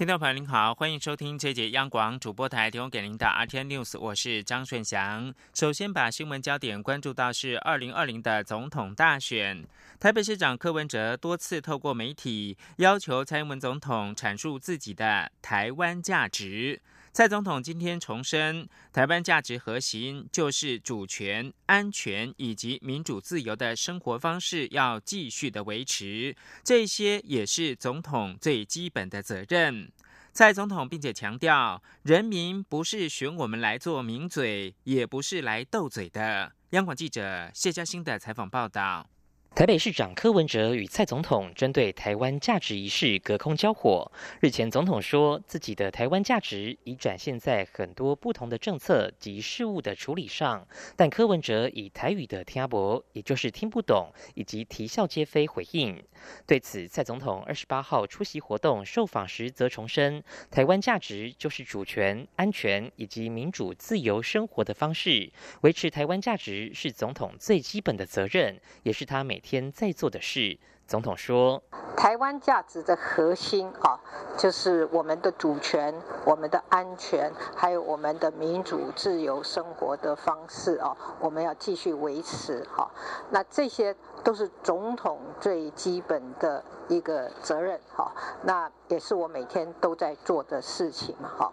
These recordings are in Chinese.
听众朋友您好，欢迎收听这节央广主播台提供给您的 RTN News，我是张顺祥。首先把新闻焦点关注到是二零二零的总统大选，台北市长柯文哲多次透过媒体要求蔡英文总统阐述自己的台湾价值。蔡总统今天重申，台湾价值核心就是主权、安全以及民主自由的生活方式要继续的维持，这些也是总统最基本的责任。蔡总统并且强调，人民不是选我们来做名嘴，也不是来斗嘴的。央广记者谢嘉欣的采访报道。台北市长柯文哲与蔡总统针对台湾价值一事隔空交火。日前，总统说自己的台湾价值已展现在很多不同的政策及事务的处理上，但柯文哲以台语的听不，也就是听不懂，以及啼笑皆非回应。对此，蔡总统二十八号出席活动受访时则重申，台湾价值就是主权、安全以及民主自由生活的方式，维持台湾价值是总统最基本的责任，也是他每。天在做的事，总统说：“台湾价值的核心啊，就是我们的主权、我们的安全，还有我们的民主自由生活的方式啊，我们要继续维持哈。那这些都是总统最基本的一个责任哈。那也是我每天都在做的事情嘛哈。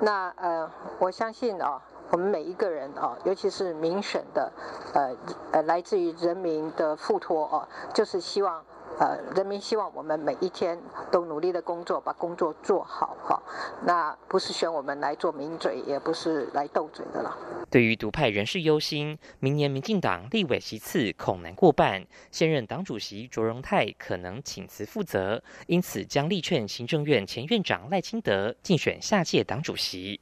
那呃，我相信啊。”我们每一个人啊，尤其是民选的，呃呃，来自于人民的付托啊，就是希望呃，人民希望我们每一天都努力的工作，把工作做好哈。那不是选我们来做名嘴，也不是来斗嘴的了。对于独派人士忧心，明年民进党立委席次恐难过半，现任党主席卓荣泰可能请辞负责，因此将力劝行政院前院长赖清德竞选下届党主席。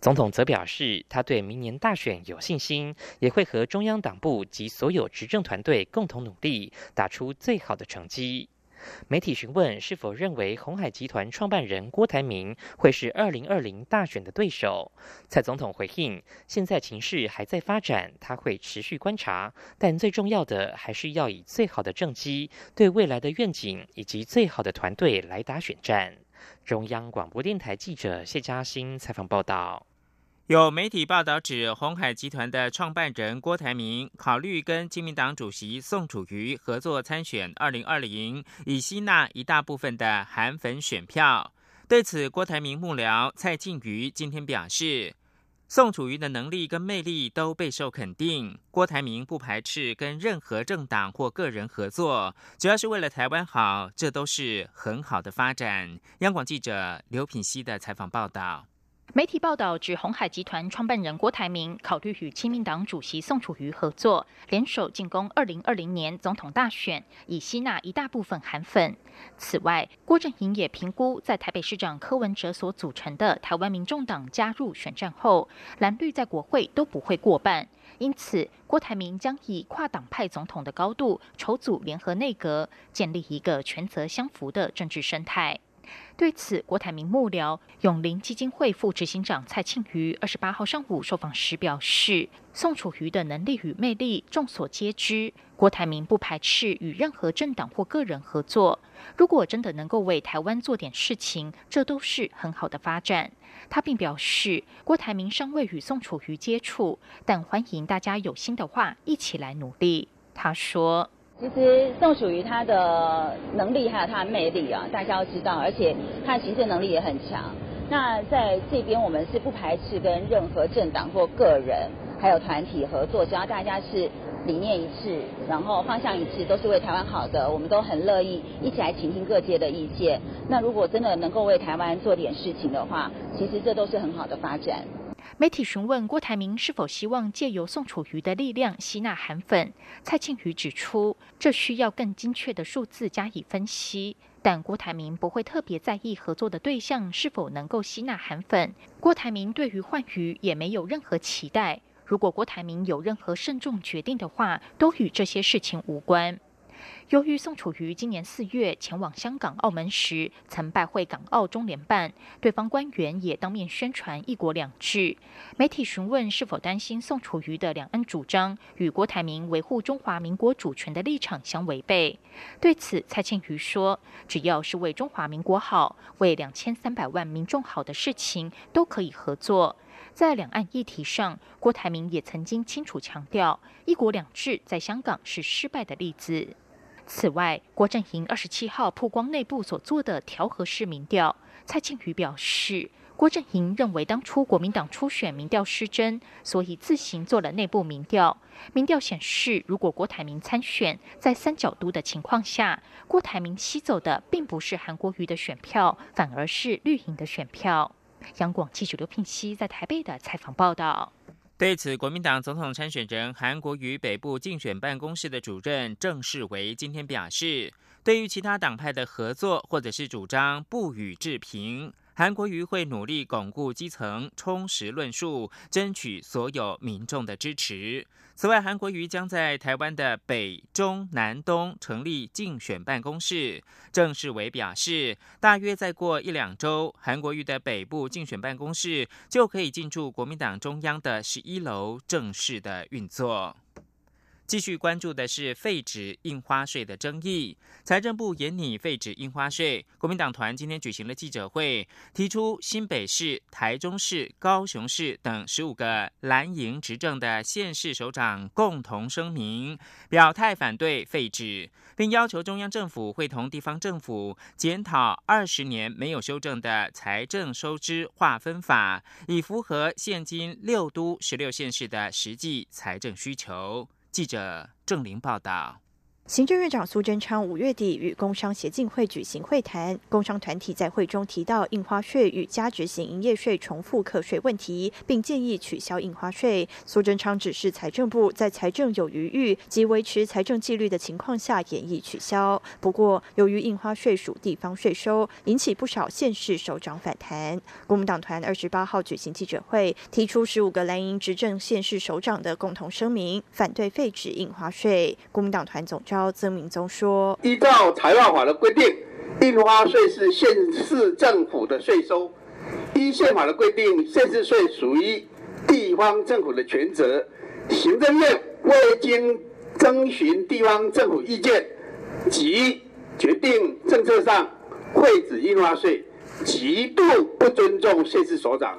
总统则表示，他对明年大选有信心，也会和中央党部及所有执政团队共同努力，打出最好的成绩。媒体询问是否认为红海集团创办人郭台铭会是二零二零大选的对手，蔡总统回应：现在情势还在发展，他会持续观察，但最重要的还是要以最好的政绩、对未来的愿景以及最好的团队来打选战。中央广播电台记者谢嘉欣采访报道：有媒体报道指，鸿海集团的创办人郭台铭考虑跟亲民党主席宋楚瑜合作参选二零二零，以吸纳一大部分的韩粉选票。对此，郭台铭幕僚蔡静瑜今天表示。宋楚瑜的能力跟魅力都备受肯定。郭台铭不排斥跟任何政党或个人合作，主要是为了台湾好，这都是很好的发展。央广记者刘品熙的采访报道。媒体报道指，红海集团创办人郭台铭考虑与亲民党主席宋楚瑜合作，联手进攻二零二零年总统大选，以吸纳一大部分韩粉。此外，郭正营也评估，在台北市长柯文哲所组成的台湾民众党加入选战后，蓝绿在国会都不会过半，因此郭台铭将以跨党派总统的高度筹组联合内阁，建立一个权责相符的政治生态。对此，郭台铭幕僚永林基金会副执行长蔡庆瑜二十八号上午受访时表示，宋楚瑜的能力与魅力众所皆知，郭台铭不排斥与任何政党或个人合作。如果真的能够为台湾做点事情，这都是很好的发展。他并表示，郭台铭尚未与宋楚瑜接触，但欢迎大家有心的话一起来努力。他说。其实宋楚瑜他的能力还有他的魅力啊，大家要知道，而且他的行政能力也很强。那在这边我们是不排斥跟任何政党或个人还有团体合作，只要大家是理念一致，然后方向一致，都是为台湾好的，我们都很乐意一起来倾听各界的意见。那如果真的能够为台湾做点事情的话，其实这都是很好的发展。媒体询问郭台铭是否希望借由宋楚瑜的力量吸纳韩粉，蔡庆瑜指出，这需要更精确的数字加以分析。但郭台铭不会特别在意合作的对象是否能够吸纳韩粉。郭台铭对于换鱼也没有任何期待。如果郭台铭有任何慎重决定的话，都与这些事情无关。由于宋楚瑜今年四月前往香港、澳门时曾拜会港澳中联办，对方官员也当面宣传“一国两制”。媒体询问是否担心宋楚瑜的两岸主张与郭台铭维护中华民国主权的立场相违背，对此蔡庆瑜说：“只要是为中华民国好、为两千三百万民众好的事情，都可以合作。”在两岸议题上，郭台铭也曾经清楚强调，“一国两制”在香港是失败的例子。此外，郭振营二十七号曝光内部所做的调和式民调。蔡庆瑜表示，郭振营认为当初国民党初选民调失真，所以自行做了内部民调。民调显示，如果郭台铭参选，在三角都的情况下，郭台铭吸走的并不是韩国瑜的选票，反而是绿营的选票。央广记者刘聘熙在台北的采访报道。对此，国民党总统参选人韩国瑜北部竞选办公室的主任郑世维今天表示，对于其他党派的合作或者是主张不予置评。韩国瑜会努力巩固基层，充实论述，争取所有民众的支持。此外，韩国瑜将在台湾的北、中、南、东成立竞选办公室。郑世伟表示，大约再过一两周，韩国瑜的北部竞选办公室就可以进驻国民党中央的十一楼，正式的运作。继续关注的是废纸印花税的争议。财政部严拟废纸印花税，国民党团今天举行了记者会，提出新北市、台中市、高雄市等十五个蓝营执政的县市首长共同声明，表态反对废纸，并要求中央政府会同地方政府检讨二十年没有修正的财政收支划分法，以符合现今六都十六县市的实际财政需求。记者郑玲报道。行政院长苏贞昌五月底与工商协进会举行会谈，工商团体在会中提到印花税与加值型营业税重复课税问题，并建议取消印花税。苏贞昌指示财政部在财政有余裕及维持财政纪律的情况下，演绎取消。不过，由于印花税属地方税收，引起不少县市首长反弹。国民党团二十八号举行记者会，提出十五个蓝营执政县市首长的共同声明，反对废止印花税。国民党团总召。曾明宗说：“依照财务法的规定，印花税是县市政府的税收。依宪法的规定，县市税属于地方政府的权责。行政院未经征询地方政府意见即决定政策上废止印花税，极度不尊重县市首长，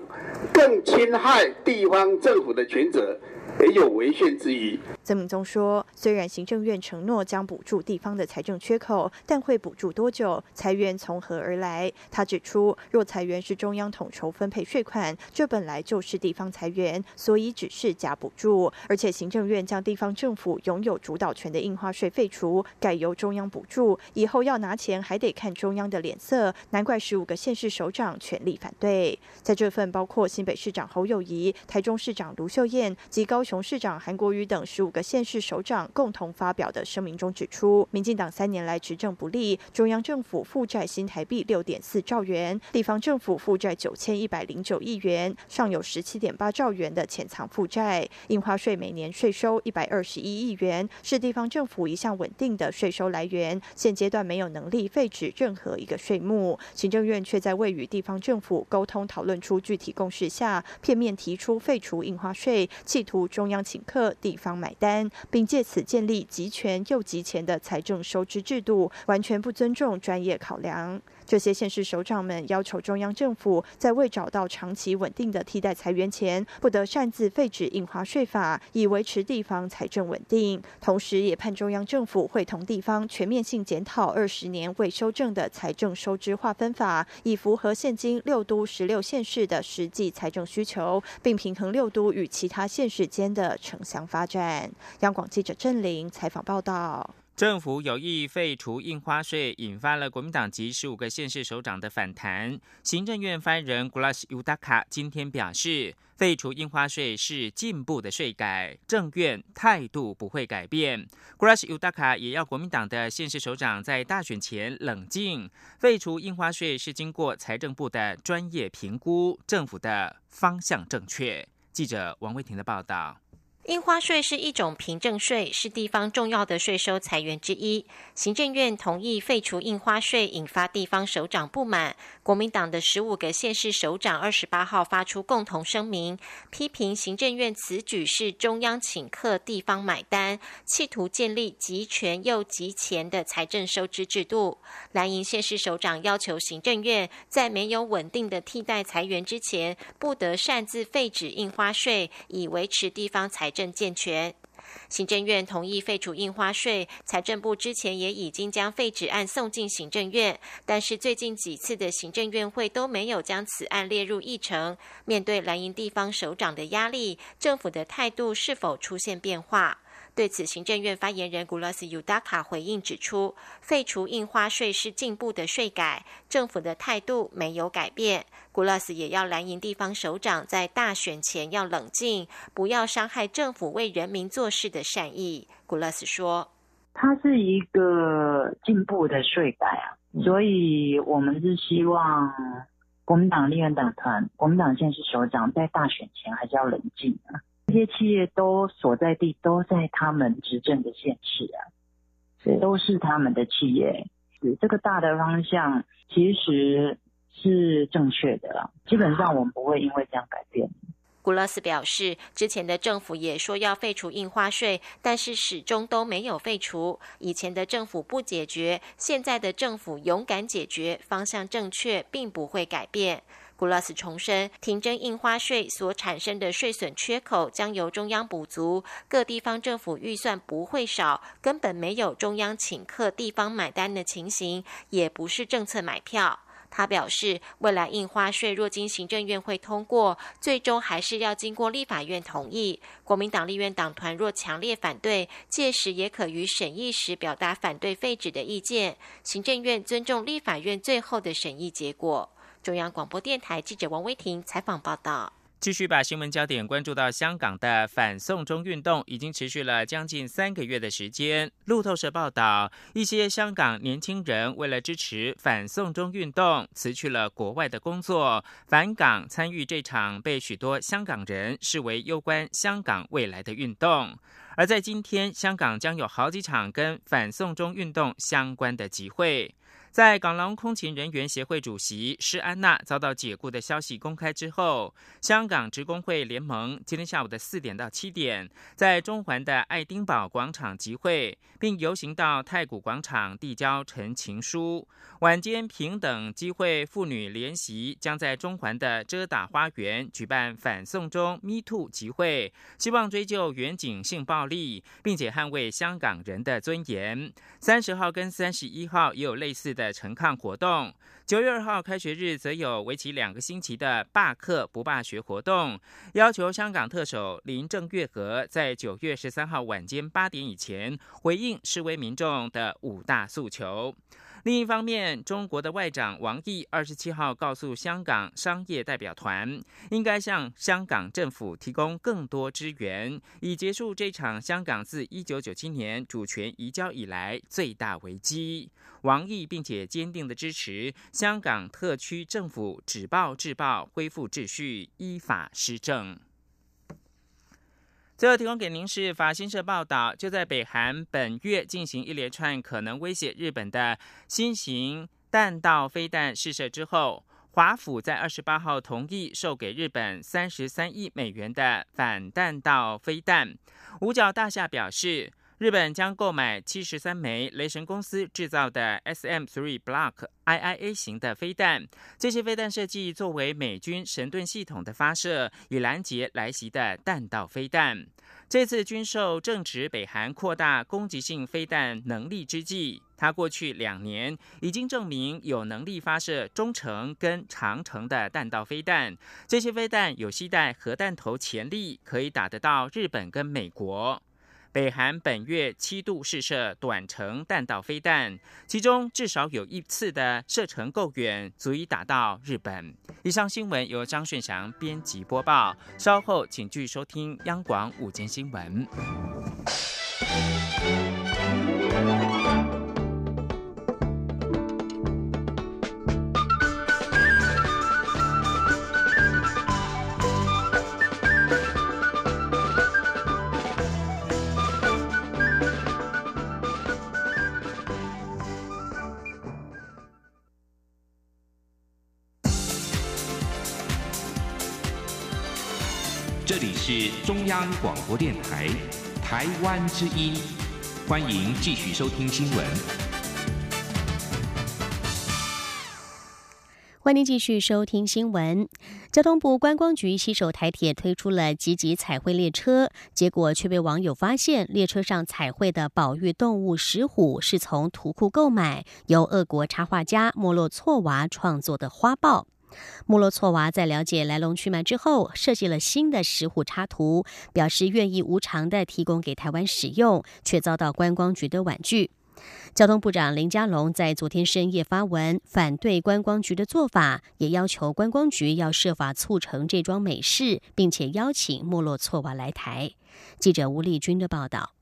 更侵害地方政府的权责。”也有违宪之余，曾明宗说，虽然行政院承诺将补助地方的财政缺口，但会补助多久？财源从何而来？他指出，若财源是中央统筹分配税款，这本来就是地方财源，所以只是假补助。而且行政院将地方政府拥有主导权的印花税废除，改由中央补助，以后要拿钱还得看中央的脸色。难怪十五个县市首长全力反对。在这份包括新北市长侯友谊、台中市长卢秀燕及。高雄市长韩国瑜等十五个县市首长共同发表的声明中指出，民进党三年来执政不利，中央政府负债新台币六点四兆元，地方政府负债九千一百零九亿元，尚有十七点八兆元的潜藏负债。印花税每年税收一百二十一亿元，是地方政府一项稳定的税收来源。现阶段没有能力废止任何一个税目，行政院却在未与地方政府沟通讨论出具体共识下，片面提出废除印花税，企图。中中央请客，地方买单，并借此建立集权又集钱的财政收支制度，完全不尊重专业考量。这些县市首长们要求中央政府在未找到长期稳定的替代裁员前，不得擅自废止印花税法，以维持地方财政稳定。同时，也盼中央政府会同地方全面性检讨二十年未修正的财政收支划分法，以符合现今六都十六县市的实际财政需求，并平衡六都与其他县市间的城乡发展。央广记者郑玲采访报道。政府有意废除印花税，引发了国民党及十五个县市首长的反弹。行政院发言人 Gulash Udaka 今天表示，废除印花税是进步的税改，政院态度不会改变。Gulash Udaka 也要国民党的县市首长在大选前冷静，废除印花税是经过财政部的专业评估，政府的方向正确。记者王慧婷的报道。印花税是一种凭证税，是地方重要的税收财源之一。行政院同意废除印花税，引发地方首长不满。国民党的十五个县市首长二十八号发出共同声明，批评行政院此举是中央请客，地方买单，企图建立集权又集钱的财政收支制度。蓝营县市首长要求行政院在没有稳定的替代财源之前，不得擅自废止印花税，以维持地方财。政健全，行政院同意废除印花税，财政部之前也已经将废止案送进行政院，但是最近几次的行政院会都没有将此案列入议程。面对蓝营地方首长的压力，政府的态度是否出现变化？对此，行政院发言人古拉斯尤达卡回应指出，废除印花税是进步的税改，政府的态度没有改变。古拉斯也要蓝营地方首长在大选前要冷静，不要伤害政府为人民做事的善意。古拉斯说：“它是一个进步的税改啊，所以我们是希望国民党立院党团、国民党现在是首长在大选前还是要冷静啊。”这些企业都所在地都在他们执政的县市啊，都是他们的企业。这个大的方向其实是正确的啦，基本上我们不会因为这样改变。古勒斯表示，之前的政府也说要废除印花税，但是始终都没有废除。以前的政府不解决，现在的政府勇敢解决，方向正确，并不会改变。古拉斯重申，停征印花税所产生的税损缺口将由中央补足，各地方政府预算不会少，根本没有中央请客、地方买单的情形，也不是政策买票。他表示，未来印花税若经行政院会通过，最终还是要经过立法院同意。国民党立院党团若强烈反对，届时也可于审议时表达反对废止的意见。行政院尊重立法院最后的审议结果。中央广播电台记者王威婷采访报道。继续把新闻焦点关注到香港的反送中运动，已经持续了将近三个月的时间。路透社报道，一些香港年轻人为了支持反送中运动，辞去了国外的工作，返港参与这场被许多香港人视为攸关香港未来的运动。而在今天，香港将有好几场跟反送中运动相关的集会。在港龙空勤人员协会主席施安娜遭到解雇的消息公开之后，香港职工会联盟今天下午的四点到七点，在中环的爱丁堡广场集会，并游行到太古广场递交陈情书。晚间平等机会妇女联席将在中环的遮打花园举办反送中 Me Too 集会，希望追究远景性暴力，并且捍卫香港人的尊严。三十号跟三十一号也有类似的。的陈抗活动，九月二号开学日则有为期两个星期的罢课不罢学活动，要求香港特首林郑月娥在九月十三号晚间八点以前回应示威民众的五大诉求。另一方面，中国的外长王毅二十七号告诉香港商业代表团，应该向香港政府提供更多支援，以结束这场香港自一九九七年主权移交以来最大危机。王毅并且坚定的支持香港特区政府止暴制暴，恢复秩序，依法施政。最后提供给您是法新社报道，就在北韩本月进行一连串可能威胁日本的新型弹道飞弹试射之后，华府在二十八号同意售给日本三十三亿美元的反弹道飞弹。五角大厦表示。日本将购买七十三枚雷神公司制造的 SM-3 Block IIA 型的飞弹，这些飞弹设计作为美军神盾系统的发射，以拦截来袭的弹道飞弹。这次军售正值北韩扩大攻击性飞弹能力之际，它过去两年已经证明有能力发射中程跟长程的弹道飞弹，这些飞弹有携带核弹头潜力，可以打得到日本跟美国。北韩本月七度试射短程弹道飞弹，其中至少有一次的射程够远，足以打到日本。以上新闻由张顺祥编辑播报，稍后请继续收听央广午间新闻。这里是中央广播电台台湾之音，欢迎继续收听新闻。欢迎继续收听新闻。交通部观光局携手台铁推出了集集彩绘列车，结果却被网友发现，列车上彩绘的保育动物石虎是从图库购买，由俄国插画家莫洛措娃创作的花豹。莫洛措娃在了解来龙去脉之后，设计了新的石虎插图，表示愿意无偿的提供给台湾使用，却遭到观光局的婉拒。交通部长林佳龙在昨天深夜发文反对观光局的做法，也要求观光局要设法促成这桩美事，并且邀请莫洛措娃来台。记者吴丽君的报道。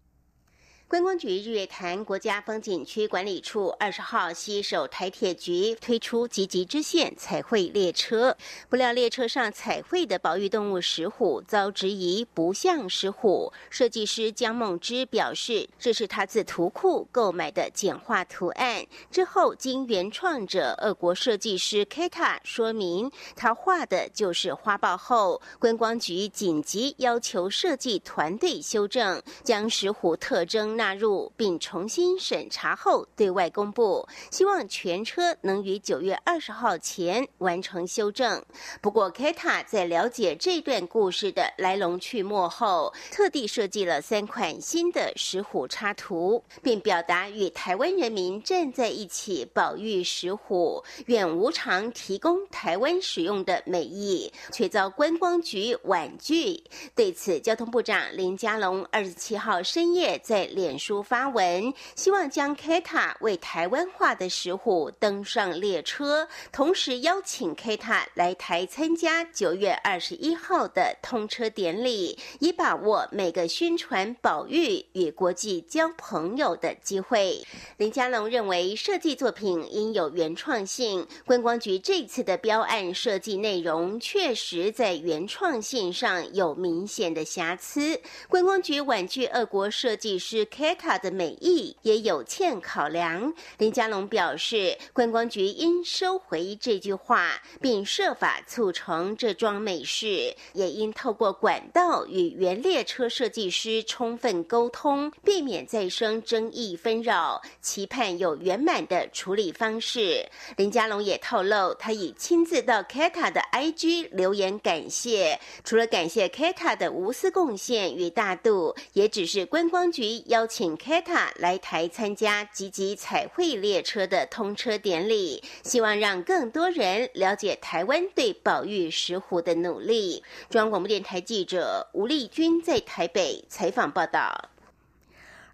观光局日月潭国家风景区管理处二十号携手台铁局推出“集集支线”彩绘列车，不料列车上彩绘的保育动物石虎遭质疑不像石虎。设计师江梦之表示，这是他自图库购买的简化图案。之后经原创者俄国设计师 Kata 说明，他画的就是花豹后，观光局紧急要求设计团队修正，将石虎特征。纳入并重新审查后对外公布，希望全车能于九月二十号前完成修正。不过，Kata 在了解这段故事的来龙去脉后，特地设计了三款新的石虎插图，并表达与台湾人民站在一起保育石虎，愿无偿提供台湾使用的美意，却遭观光局婉拒。对此，交通部长林佳龙二十七号深夜在脸。脸书发文，希望将 Keta 为台湾化的石虎登上列车，同时邀请 Keta 来台参加九月二十一号的通车典礼，以把握每个宣传保育与国际交朋友的机会。林佳龙认为，设计作品应有原创性，观光局这次的标案设计内容确实在原创性上有明显的瑕疵。观光局婉拒俄国设计师。Keta 的美意也有欠考量。林佳龙表示，观光局应收回这句话，并设法促成这桩美事，也应透过管道与原列车设计师充分沟通，避免再生争议纷扰，期盼有圆满的处理方式。林佳龙也透露，他已亲自到 Keta 的 IG 留言感谢，除了感谢 Keta 的无私贡献与大度，也只是观光局邀。请 Kata 来台参加集集彩绘列车的通车典礼，希望让更多人了解台湾对保育石虎的努力。中央广播电台记者吴丽君在台北采访报道。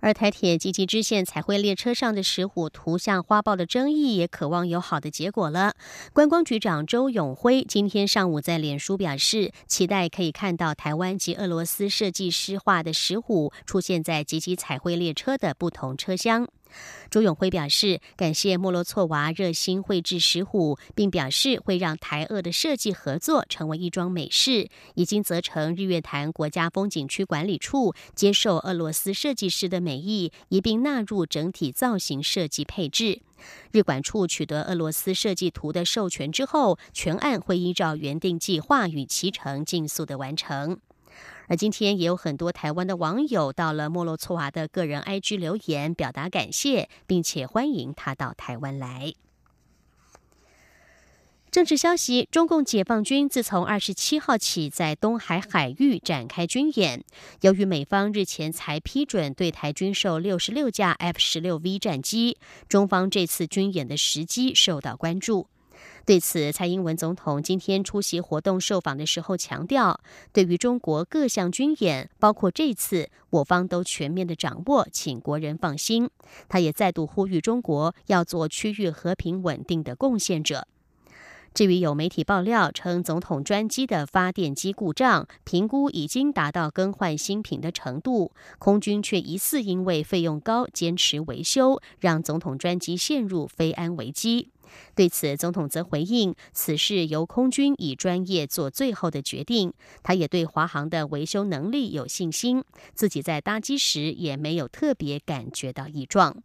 而台铁及其支线彩绘列车上的石虎图像花豹的争议，也渴望有好的结果了。观光局长周永辉今天上午在脸书表示，期待可以看到台湾及俄罗斯设计师画的石虎出现在及其彩绘列车的不同车厢。朱永辉表示，感谢莫洛措娃热心绘制石虎，并表示会让台俄的设计合作成为一桩美事。已经责成日月潭国家风景区管理处接受俄罗斯设计师的美意，一并纳入整体造型设计配置。日管处取得俄罗斯设计图的授权之后，全案会依照原定计划与其程尽速的完成。而今天也有很多台湾的网友到了莫洛措娃的个人 IG 留言，表达感谢，并且欢迎他到台湾来。政治消息：中共解放军自从二十七号起在东海海域展开军演，由于美方日前才批准对台军售六十六架 F 十六 V 战机，中方这次军演的时机受到关注。对此，蔡英文总统今天出席活动受访的时候强调，对于中国各项军演，包括这次，我方都全面的掌握，请国人放心。他也再度呼吁中国要做区域和平稳定的贡献者。至于有媒体爆料称，总统专机的发电机故障，评估已经达到更换新品的程度，空军却疑似因为费用高，坚持维修，让总统专机陷入非安危机。对此，总统则回应，此事由空军以专业做最后的决定。他也对华航的维修能力有信心，自己在搭机时也没有特别感觉到异状。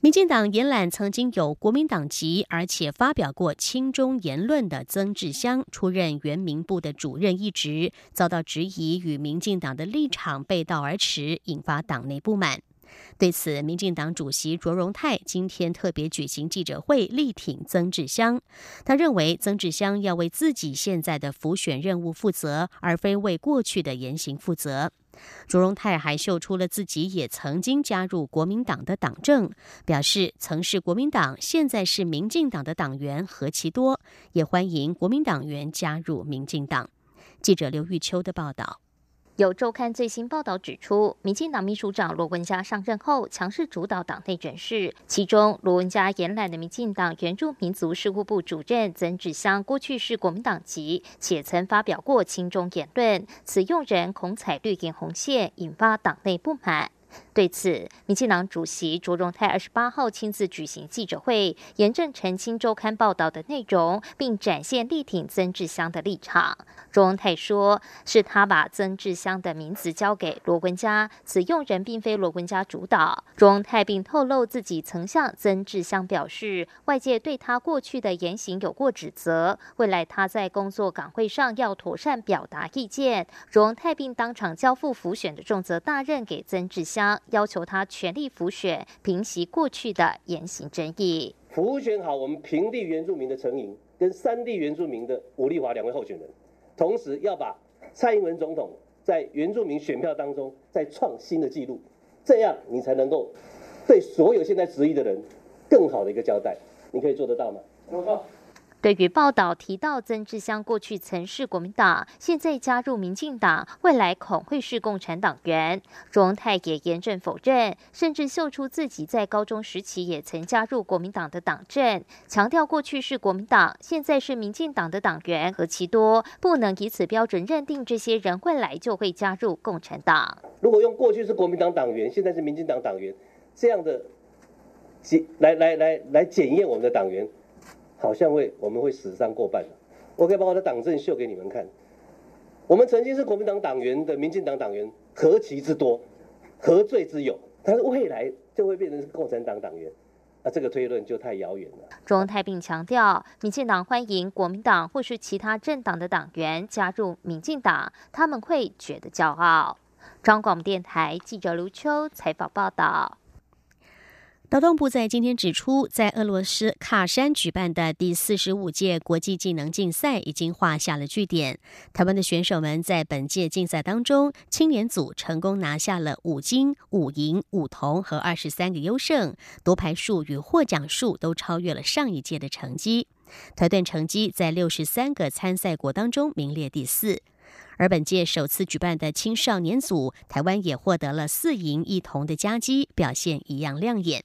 民进党延揽曾经有国民党籍，而且发表过亲中言论的曾志香出任原民部的主任一职，遭到质疑与民进党的立场背道而驰，引发党内不满。对此，民进党主席卓荣泰今天特别举行记者会，力挺曾志香。他认为，曾志香要为自己现在的浮选任务负责，而非为过去的言行负责。卓荣泰还秀出了自己也曾经加入国民党的党政，表示曾是国民党，现在是民进党的党员何其多，也欢迎国民党员加入民进党。记者刘玉秋的报道。有周刊最新报道指出，民进党秘书长罗文嘉上任后，强势主导党内人事。其中，罗文嘉延揽的民进党原住民族事务部主任曾志香，过去是国民党籍，且曾发表过亲中言论，此用人恐踩绿营红线，引发党内不满。对此，民进党主席卓荣泰二十八号亲自举行记者会，严正澄清周刊报道的内容，并展现力挺曾志香的立场。卓荣泰说，是他把曾志香的名字交给罗文嘉，此用人并非罗文嘉主导。卓荣泰并透露自己曾向曾志香表示，外界对他过去的言行有过指责，未来他在工作岗位上要妥善表达意见。卓荣泰并当场交付辅选的重责大任给曾志香。要求他全力辅选，平息过去的言行争议。辅选好我们平地原住民的陈营跟山地原住民的吴立华两位候选人，同时要把蔡英文总统在原住民选票当中再创新的记录，这样你才能够对所有现在质疑的人更好的一个交代。你可以做得到吗？做到。对于报道提到曾志香过去曾是国民党，现在加入民进党，未来恐会是共产党员，卓荣泰也严正否认，甚至秀出自己在高中时期也曾加入国民党的党政，强调过去是国民党，现在是民进党的党员何其多，不能以此标准认定这些人未来就会加入共产党。如果用过去是国民党党员，现在是民进党党员这样的来来来来检验我们的党员。好像会我们会死伤过半我可以把我的党证秀给你们看。我们曾经是国民党党员的民进党党员何其之多，何罪之有？但是未来就会变成共产党党员，那这个推论就太遥远了。中泰并强调，民进党欢迎国民党或是其他政党的党员加入民进党，他们会觉得骄傲。中广电台记者卢秋采访报道。劳动部在今天指出，在俄罗斯喀山举办的第四十五届国际技能竞赛已经画下了句点。台湾的选手们在本届竞赛当中，青年组成功拿下了五金、五银、五铜和二十三个优胜，夺牌数与获奖数都超越了上一届的成绩。团队成绩在六十三个参赛国当中名列第四。而本届首次举办的青少年组，台湾也获得了四银一铜的佳绩，表现一样亮眼。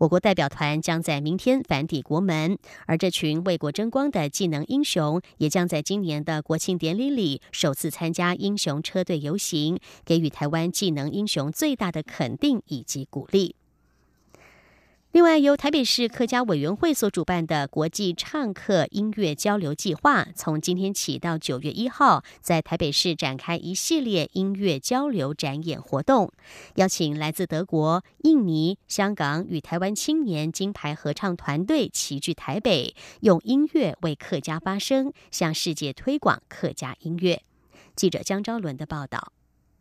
我国代表团将在明天返抵国门，而这群为国争光的技能英雄，也将在今年的国庆典礼里首次参加英雄车队游行，给予台湾技能英雄最大的肯定以及鼓励。另外，由台北市客家委员会所主办的国际唱客音乐交流计划，从今天起到九月一号，在台北市展开一系列音乐交流展演活动，邀请来自德国、印尼、香港与台湾青年金牌合唱团队齐聚台北，用音乐为客家发声，向世界推广客家音乐。记者江昭伦的报道。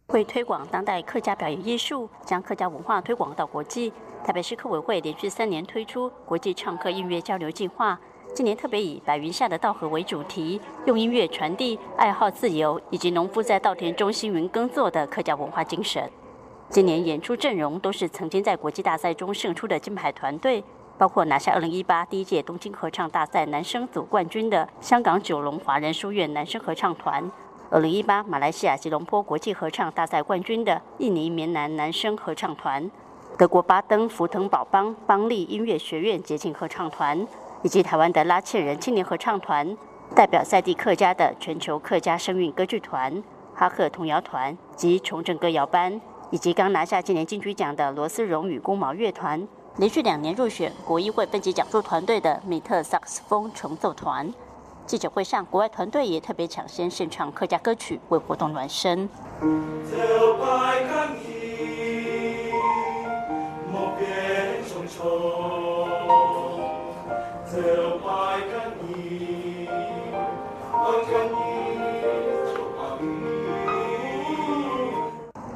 为推广当代客家表演艺术，将客家文化推广到国际，台北市客委会连续三年推出国际唱客音乐交流计划。今年特别以“白云下的稻禾”为主题，用音乐传递爱好自由以及农夫在稻田中辛耘耕作的客家文化精神。今年演出阵容都是曾经在国际大赛中胜出的金牌团队，包括拿下2018第一届东京合唱大赛男声组冠军的香港九龙华人书院男声合唱团。二零一八马来西亚吉隆坡国际合唱大赛冠军的印尼棉南男声合唱团，德国巴登福腾堡邦邦利音乐学院捷径合唱团，以及台湾的拉切人青年合唱团，代表在地客家的全球客家声韵歌剧团、哈克童谣团及重振歌谣班，以及刚拿下今年金曲奖的罗斯荣与公毛乐团，连续两年入选国议会分级讲座团队的米特萨克斯风重奏团。记者会上，国外团队也特别抢先献唱客家歌曲，为活动暖身。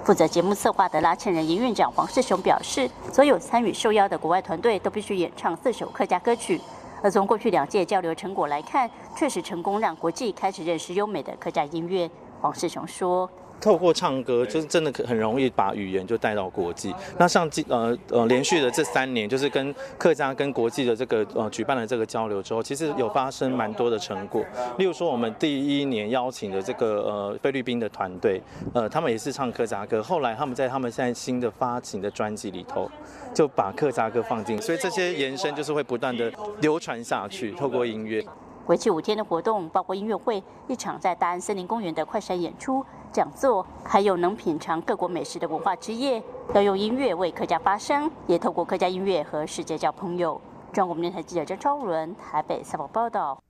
负责节目策划的拉纤人营院长黄世雄表示，所有参与受邀的国外团队都必须演唱四首客家歌曲。而从过去两届交流成果来看，确实成功让国际开始认识优美的客家音乐。黄世雄说。透过唱歌，就是真的很容易把语言就带到国际。那像呃呃连续的这三年，就是跟客家跟国际的这个呃举办了这个交流之后，其实有发生蛮多的成果。例如说，我们第一年邀请的这个呃菲律宾的团队，呃他们也是唱客家歌，后来他们在他们现在新的发行的专辑里头，就把客家歌放进，所以这些延伸就是会不断的流传下去，透过音乐。为期五天的活动包括音乐会、一场在大安森林公园的快闪演出、讲座，还有能品尝各国美食的文化之夜。要用音乐为客家发声，也透过客家音乐和世界交朋友。中国电台记者张超伦台北采访报道。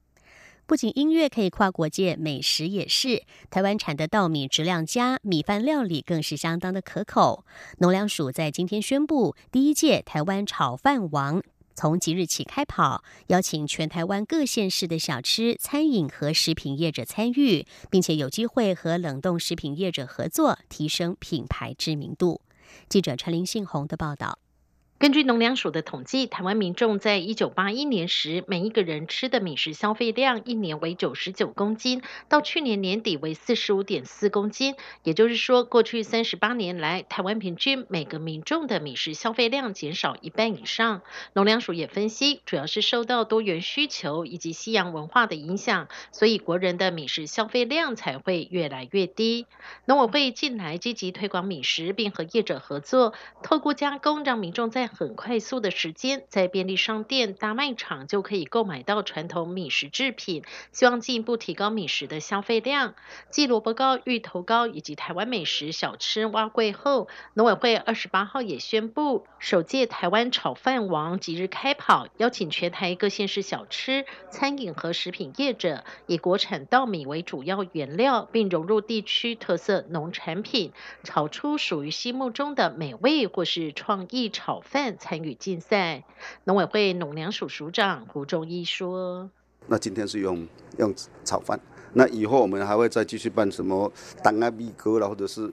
不仅音乐可以跨国界，美食也是。台湾产的稻米质量佳，米饭料理更是相当的可口。农粮署在今天宣布，第一届台湾炒饭王。从即日起开跑，邀请全台湾各县市的小吃、餐饮和食品业者参与，并且有机会和冷冻食品业者合作，提升品牌知名度。记者陈林信宏的报道。根据农粮署的统计，台湾民众在一九八一年时，每一个人吃的米食消费量一年为九十九公斤，到去年年底为四十五点四公斤。也就是说，过去三十八年来，台湾平均每个民众的米食消费量减少一半以上。农粮署也分析，主要是受到多元需求以及西洋文化的影响，所以国人的米食消费量才会越来越低。农委会近来积极推广米食，并和业者合作，透过加工让民众在很快速的时间，在便利商店、大卖场就可以购买到传统米食制品，希望进一步提高米食的消费量。继萝卜糕、芋头糕以及台湾美食小吃挖柜后，农委会二十八号也宣布，首届台湾炒饭王即日开跑，邀请全台各县市小吃、餐饮和食品业者，以国产稻米为主要原料，并融入地区特色农产品，炒出属于心目中的美味或是创意炒饭。参与竞赛，农委会农粮署署长胡忠义说：“那今天是用用炒饭，那以后我们还会再继续办什么当阿米哥啦，或者是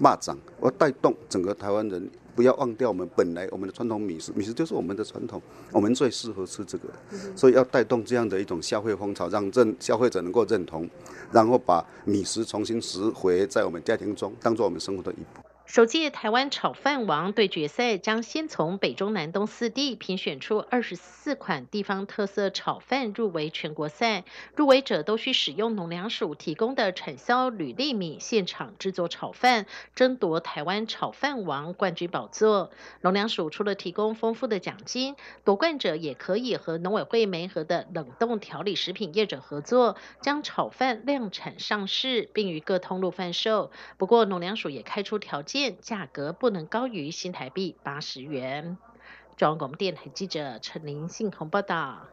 蚂蚱，我带动整个台湾人，不要忘掉我们本来我们的传统米食，米食就是我们的传统，我们最适合吃这个，所以要带动这样的一种消费风潮，让认消费者能够认同，然后把米食重新拾回在我们家庭中，当做我们生活的一部分。”首届台湾炒饭王对决赛将先从北中南东四地评选出二十四款地方特色炒饭入围全国赛，入围者都需使用农粮署提供的产销履历米现场制作炒饭，争夺台湾炒饭王冠军宝座。农粮署除了提供丰富的奖金，夺冠者也可以和农委会媒合的冷冻调理食品业者合作，将炒饭量产上市，并于各通路贩售。不过农粮署也开出条件。价格不能高于新台币八十元。中央广电台记者陈林信鸿报道。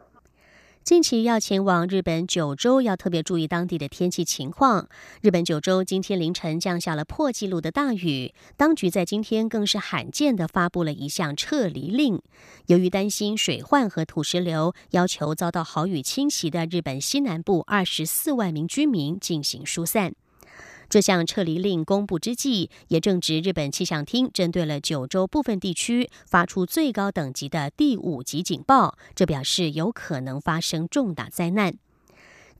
近期要前往日本九州，要特别注意当地的天气情况。日本九州今天凌晨降下了破纪录的大雨，当局在今天更是罕见的发布了一项撤离令。由于担心水患和土石流，要求遭到豪雨侵袭的日本西南部二十四万名居民进行疏散。这项撤离令公布之际，也正值日本气象厅针对了九州部分地区发出最高等级的第五级警报，这表示有可能发生重大灾难。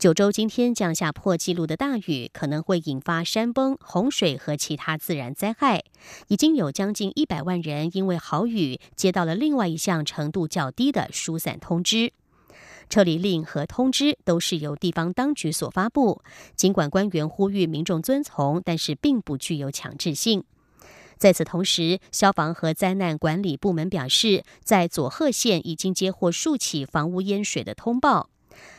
九州今天降下破纪录的大雨，可能会引发山崩、洪水和其他自然灾害。已经有将近一百万人因为豪雨接到了另外一项程度较低的疏散通知。撤离令和通知都是由地方当局所发布，尽管官员呼吁民众遵从，但是并不具有强制性。在此同时，消防和灾难管理部门表示，在佐贺县已经接获数起房屋淹水的通报。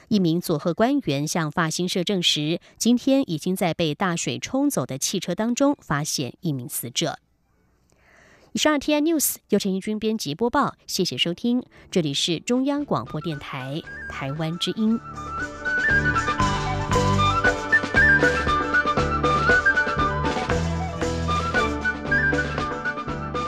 一名佐贺官员向法新社证实，今天已经在被大水冲走的汽车当中发现一名死者。以上 T I News 由陈义军编辑播报，谢谢收听，这里是中央广播电台台湾之音。